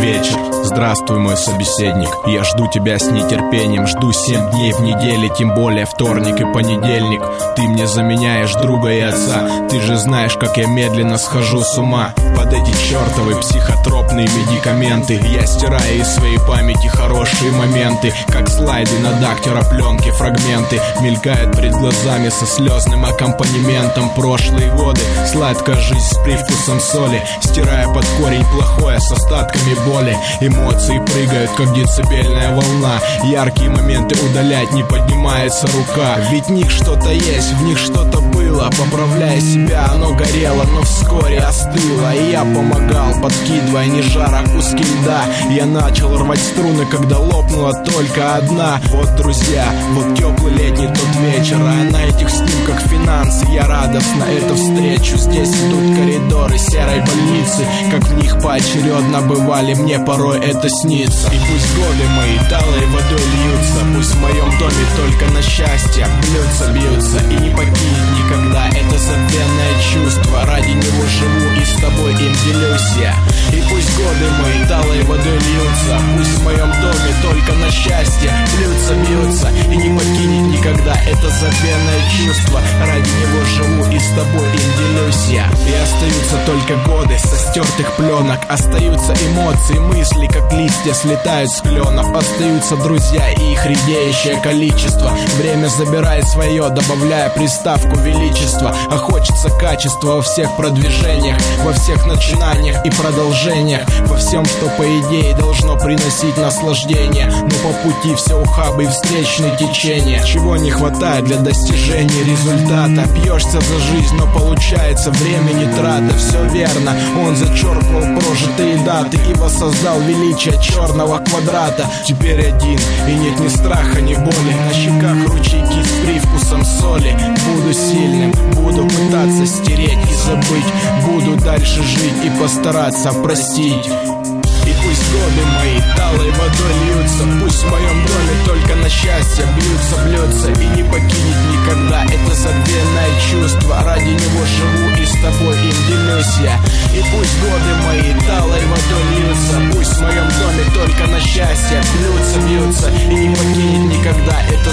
вечер. Здравствуй, мой собеседник. Я жду тебя с нетерпением. Жду семь дней в неделе Тем более вторник и понедельник. Ты мне заменяешь друга и отца. Ты же знаешь, как я медленно схожу с ума. Под эти чертовы психотропные медикаменты Я стираю из своей памяти хорошие моменты Как слайды на дактера пленки фрагменты. Мелькают перед глазами со слезным аккомпанементом. Прошлые годы, сладкая жизнь с привкусом соли Стирая под корень плохое с остатками боли Эмоции прыгают, как децибельная волна. Яркие моменты удалять не поднимается рука. Ведь в них что-то есть, в них что-то было. Поправляя себя, оно горело, но вскоре остыло. И я помогал, подкидывая не жара куски льда. Я начал рвать струны, когда лопнула только одна. Вот, друзья, вот теплый летний тот вечер. А на этих снимках финансы. Я радостно эту встречу. Здесь идут коридоры серой больницы поочередно бывали, мне порой это снится. И пусть годы мои талой водой льются Пусть в моем доме только на счастье Бьются, бьются. И не покинет никогда Это забвенное чувство, ради него живу и с тобой им делюсь я. И пусть годы мои талой водой льются Пусть в моем доме только на счастье Бьются, бьются. И не покинет никогда Это забвенное чувство, ради него живу и с тобой им делюсь остаются только годы со стертых пленок Остаются эмоции, мысли, как листья слетают с кленов Остаются друзья и их редеющее количество. Время забирает свое, добавляя приставку величества. А хочется качества во всех продвижениях Во всех начинаниях и продолжениях Во всем, что по идее должно приносить наслаждение. Но по пути все ухабы и встречные течения. Чего не хватает для достижения результата. Пьешься за жизнь, но получается времени трата. Все верно, он зачеркнул прожитые даты И воссоздал величие черного квадрата. Теперь один, и нет ни страха, ни боли. На щеках ручейки с привкусом соли. Буду сильным, буду пытаться стереть и забыть. Буду дальше жить и постараться простить. И пусть годы мои талой водой льются Пусть в моем доме только на счастье бьются, бьются И не покинет никогда это забвенное чувство. Ради него живу и с тобой им делюсь я И пусть годы мои талой водой льются Пусть в моем доме только на счастье бьются, бьются. И не покинет никогда это